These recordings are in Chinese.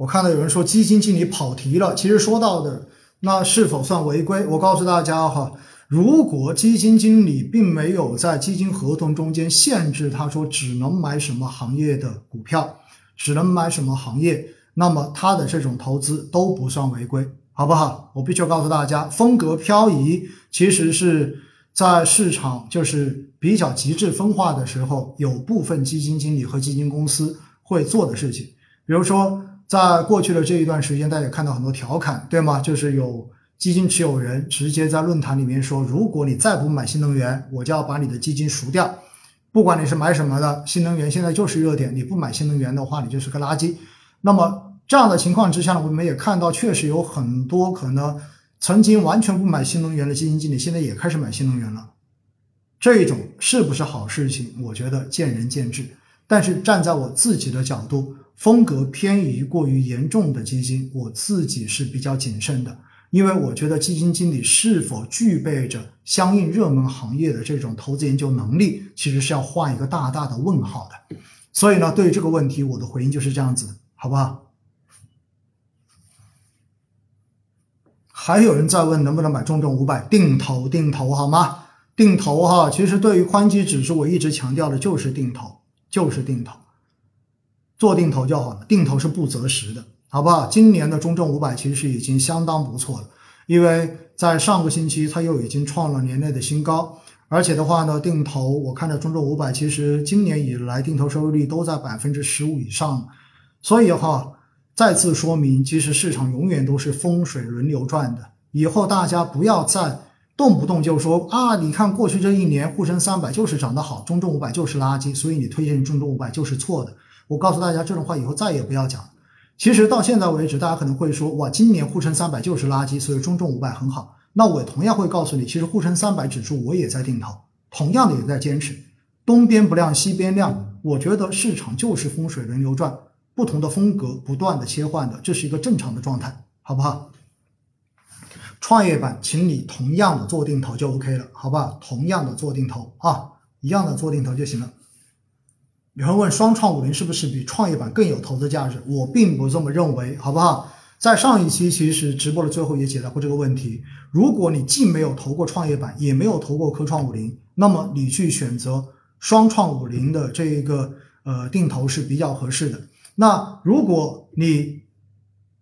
我看到有人说基金经理跑题了，其实说到的那是否算违规？我告诉大家哈，如果基金经理并没有在基金合同中间限制他说只能买什么行业的股票，只能买什么行业，那么他的这种投资都不算违规，好不好？我必须要告诉大家，风格漂移其实是在市场就是比较极致分化的时候，有部分基金经理和基金公司会做的事情，比如说。在过去的这一段时间，大家也看到很多调侃，对吗？就是有基金持有人直接在论坛里面说：“如果你再不买新能源，我就要把你的基金赎掉。不管你是买什么的，新能源现在就是热点，你不买新能源的话，你就是个垃圾。”那么这样的情况之下呢，我们也看到，确实有很多可能曾经完全不买新能源的基金经理，现在也开始买新能源了。这种是不是好事情？我觉得见仁见智。但是站在我自己的角度。风格偏移过于严重的基金，我自己是比较谨慎的，因为我觉得基金经理是否具备着相应热门行业的这种投资研究能力，其实是要画一个大大的问号的。所以呢，对于这个问题，我的回应就是这样子，好不好？还有人在问能不能买中证五百定投？定投好吗？定投哈，其实对于宽基指数，我一直强调的就是定投，就是定投。做定投就好了，定投是不择时的，好不好？今年的中证五百其实已经相当不错了，因为在上个星期它又已经创了年内的新高，而且的话呢，定投我看到中证五百其实今年以来定投收益率都在百分之十五以上，所以哈，再次说明，其实市场永远都是风水轮流转的，以后大家不要再动不动就说啊，你看过去这一年沪深三百就是涨得好，中证五百就是垃圾，所以你推荐中证五百就是错的。我告诉大家这种话以后再也不要讲。其实到现在为止，大家可能会说，哇，今年沪深三百就是垃圾，所以中证五百很好。那我同样会告诉你，其实沪深三百指数我也在定投，同样的也在坚持。东边不亮西边亮，我觉得市场就是风水轮流转，不同的风格不断的切换的，这是一个正常的状态，好不好？创业板，请你同样的做定投就 OK 了，好吧？同样的做定投啊，一样的做定投就行了。有人问双创五零是不是比创业板更有投资价值？我并不这么认为，好不好？在上一期其实直播的最后也解答过这个问题。如果你既没有投过创业板，也没有投过科创五零，那么你去选择双创五零的这一个呃定投是比较合适的。那如果你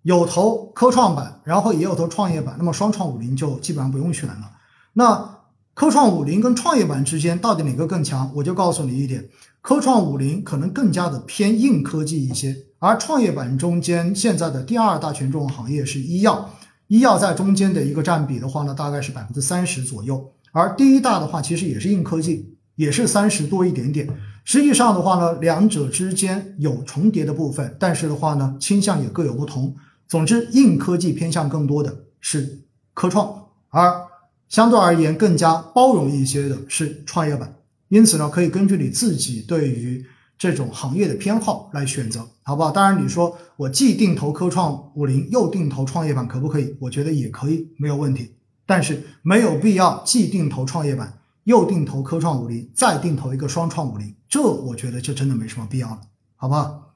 有投科创板，然后也有投创业板，那么双创五零就基本上不用选了。那科创五零跟创业板之间到底哪个更强？我就告诉你一点，科创五零可能更加的偏硬科技一些，而创业板中间现在的第二大权重行业是医药，医药在中间的一个占比的话呢，大概是百分之三十左右，而第一大的话其实也是硬科技，也是三十多一点点。实际上的话呢，两者之间有重叠的部分，但是的话呢，倾向也各有不同。总之，硬科技偏向更多的是科创，而。相对而言，更加包容一些的是创业板，因此呢，可以根据你自己对于这种行业的偏好来选择，好不好？当然，你说我既定投科创五零，又定投创业板，可不可以？我觉得也可以，没有问题。但是没有必要既定投创业板，又定投科创五零，再定投一个双创五零，这我觉得就真的没什么必要了，好不好？